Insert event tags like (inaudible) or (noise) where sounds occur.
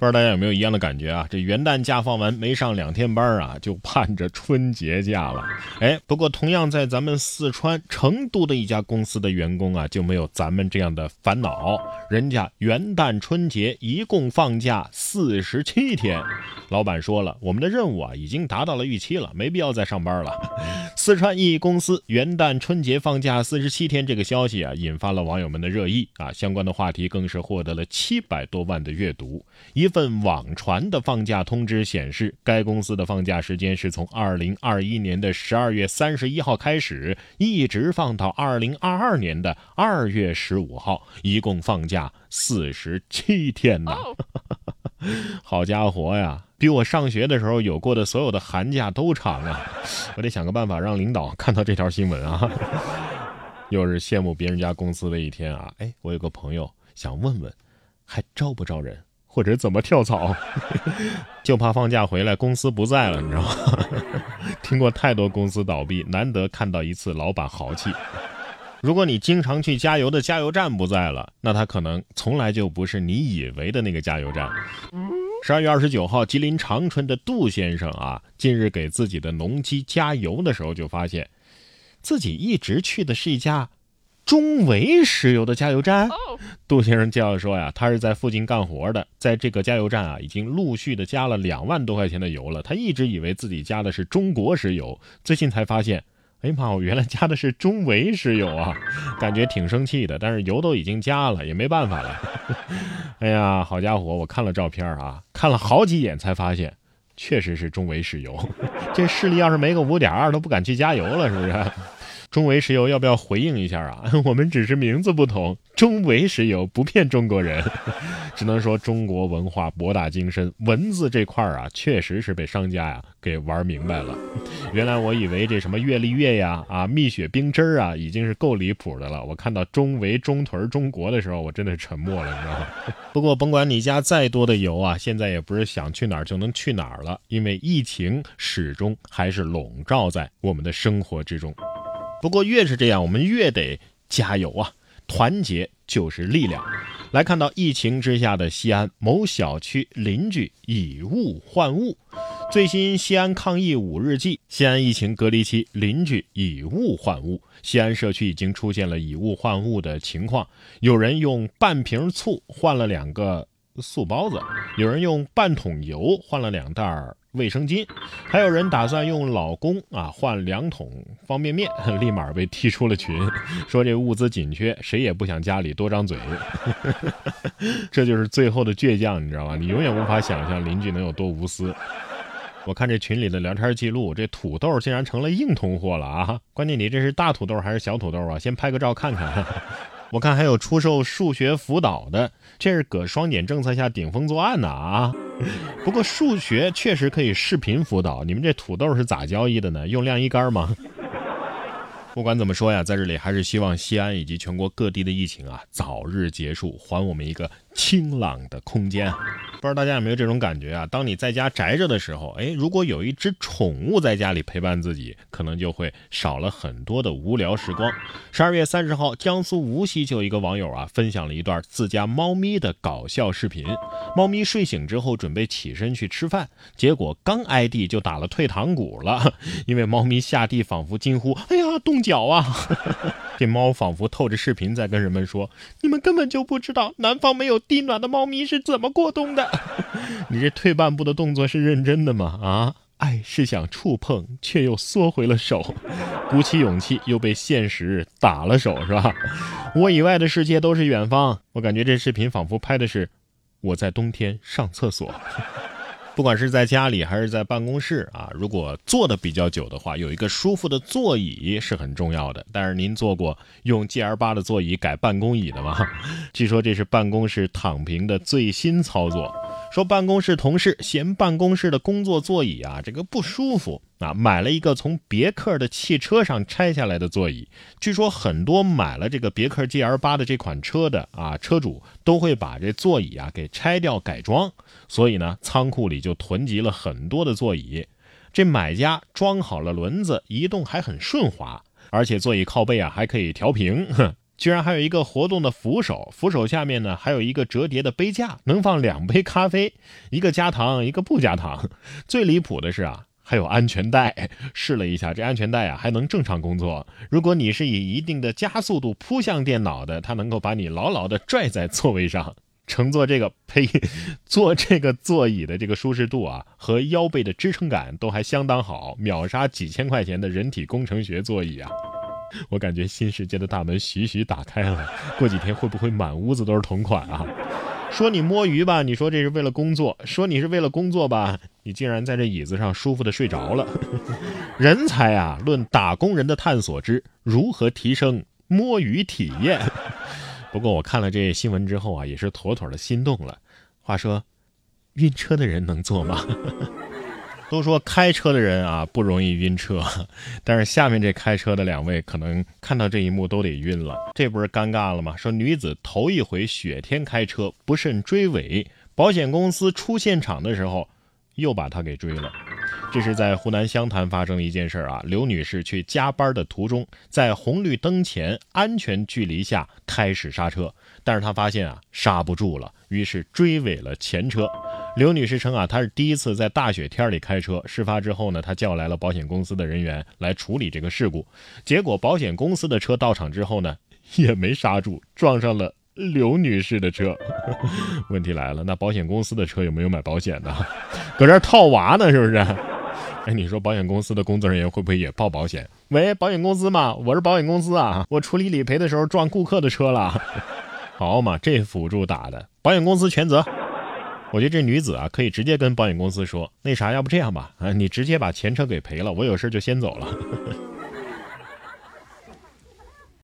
不知道大家有没有一样的感觉啊？这元旦假放完没上两天班啊，就盼着春节假了。哎，不过同样在咱们四川成都的一家公司的员工啊，就没有咱们这样的烦恼。人家元旦春节一共放假四十七天。老板说了，我们的任务啊已经达到了预期了，没必要再上班了。(laughs) 四川一公司元旦春节放假四十七天这个消息啊，引发了网友们的热议啊，相关的话题更是获得了七百多万的阅读。一份网传的放假通知显示，该公司的放假时间是从二零二一年的十二月三十一号开始，一直放到二零二二年的二月十五号，一共放假四十七天呢。(laughs) 好家伙呀，比我上学的时候有过的所有的寒假都长啊！(laughs) 我得想个办法让领导看到这条新闻啊。(laughs) 又是羡慕别人家公司的一天啊！哎，我有个朋友想问问，还招不招人？或者怎么跳槽，(laughs) 就怕放假回来公司不在了，你知道吗？(laughs) 听过太多公司倒闭，难得看到一次老板豪气。如果你经常去加油的加油站不在了，那他可能从来就不是你以为的那个加油站。十二月二十九号，吉林长春的杜先生啊，近日给自己的农机加油的时候，就发现自己一直去的是一家。中维石油的加油站，杜先生介绍说呀，他是在附近干活的，在这个加油站啊，已经陆续的加了两万多块钱的油了。他一直以为自己加的是中国石油，最近才发现，哎呀妈，我原来加的是中维石油啊，(laughs) 感觉挺生气的。但是油都已经加了，也没办法了。哎呀，好家伙，我看了照片啊，看了好几眼才发现，确实是中维石油。(laughs) 这视力要是没个五点二，都不敢去加油了，是不是？中维石油要不要回应一下啊？(laughs) 我们只是名字不同，中维石油不骗中国人，(laughs) 只能说中国文化博大精深，文字这块儿啊，确实是被商家呀给玩明白了。原来我以为这什么月历月呀、啊蜜雪冰汁儿啊，已经是够离谱的了。我看到中维、中屯、中国的时候，我真的沉默了，你知道吗？(laughs) 不过甭管你加再多的油啊，现在也不是想去哪儿就能去哪儿了，因为疫情始终还是笼罩在我们的生活之中。不过越是这样，我们越得加油啊！团结就是力量。来看到疫情之下的西安某小区邻居以物换物。最新西安抗疫五日记：西安疫情隔离期，邻居以物换物。西安社区已经出现了以物换物的情况，有人用半瓶醋换了两个素包子，有人用半桶油换了两袋儿。卫生巾，还有人打算用老公啊换两桶方便面，(laughs) 立马被踢出了群，(laughs) 说这物资紧缺，谁也不想家里多张嘴。(laughs) 这就是最后的倔强，你知道吗？你永远无法想象邻居能有多无私。我看这群里的聊天记录，这土豆竟然成了硬通货了啊！关键你这是大土豆还是小土豆啊？先拍个照看看。我看还有出售数学辅导的，这是搁双减政策下顶风作案呢啊！(laughs) 不过数学确实可以视频辅导，你们这土豆是咋交易的呢？用晾衣杆吗？(laughs) 不管怎么说呀，在这里还是希望西安以及全国各地的疫情啊早日结束，还我们一个清朗的空间。不知道大家有没有这种感觉啊？当你在家宅着的时候，哎，如果有一只宠物在家里陪伴自己，可能就会少了很多的无聊时光。十二月三十号，江苏无锡就有一个网友啊，分享了一段自家猫咪的搞笑视频。猫咪睡醒之后准备起身去吃饭，结果刚挨地就打了退堂鼓了，(laughs) 因为猫咪下地仿佛惊呼：“哎呀，冻脚啊！” (laughs) 这猫仿佛透着视频在跟人们说：“你们根本就不知道南方没有地暖的猫咪是怎么过冬的。(laughs) 你这退半步的动作是认真的吗？啊，爱是想触碰却又缩回了手，鼓起勇气又被现实打了手，是吧？我以外的世界都是远方。我感觉这视频仿佛拍的是我在冬天上厕所。”不管是在家里还是在办公室啊，如果坐的比较久的话，有一个舒服的座椅是很重要的。但是您坐过用 G L 八的座椅改办公椅的吗？(laughs) 据说这是办公室躺平的最新操作。说办公室同事嫌办公室的工作座椅啊，这个不舒服啊，买了一个从别克的汽车上拆下来的座椅。据说很多买了这个别克 GL 八的这款车的啊车主都会把这座椅啊给拆掉改装，所以呢仓库里就囤积了很多的座椅。这买家装好了轮子，移动还很顺滑，而且座椅靠背啊还可以调平。居然还有一个活动的扶手，扶手下面呢还有一个折叠的杯架，能放两杯咖啡，一个加糖，一个不加糖。(laughs) 最离谱的是啊，还有安全带。试了一下，这安全带啊还能正常工作。如果你是以一定的加速度扑向电脑的，它能够把你牢牢的拽在座位上。乘坐这个呸，(laughs) 坐这个座椅的这个舒适度啊，和腰背的支撑感都还相当好，秒杀几千块钱的人体工程学座椅啊！我感觉新世界的大门徐徐打开了，过几天会不会满屋子都是同款啊？说你摸鱼吧，你说这是为了工作；说你是为了工作吧，你竟然在这椅子上舒服的睡着了。(laughs) 人才啊，论打工人的探索之如何提升摸鱼体验。(laughs) 不过我看了这新闻之后啊，也是妥妥的心动了。话说，晕车的人能坐吗？都说开车的人啊不容易晕车，(laughs) 但是下面这开车的两位可能看到这一幕都得晕了。这不是尴尬了吗？说女子头一回雪天开车不慎追尾，保险公司出现场的时候又把她给追了。这是在湖南湘潭发生的一件事啊！刘女士去加班的途中，在红绿灯前安全距离下开始刹车，但是她发现啊刹不住了，于是追尾了前车。刘女士称啊，她是第一次在大雪天里开车。事发之后呢，她叫来了保险公司的人员来处理这个事故，结果保险公司的车到场之后呢，(laughs) 也没刹住，撞上了刘女士的车。(laughs) 问题来了，那保险公司的车有没有买保险呢？(laughs) 搁这套娃呢，是不是？哎，你说保险公司的工作人员会不会也报保险？喂，保险公司吗？我是保险公司啊，我处理理赔的时候撞顾客的车了。好嘛，这辅助打的，保险公司全责。我觉得这女子啊，可以直接跟保险公司说，那啥，要不这样吧，啊，你直接把前车给赔了，我有事就先走了。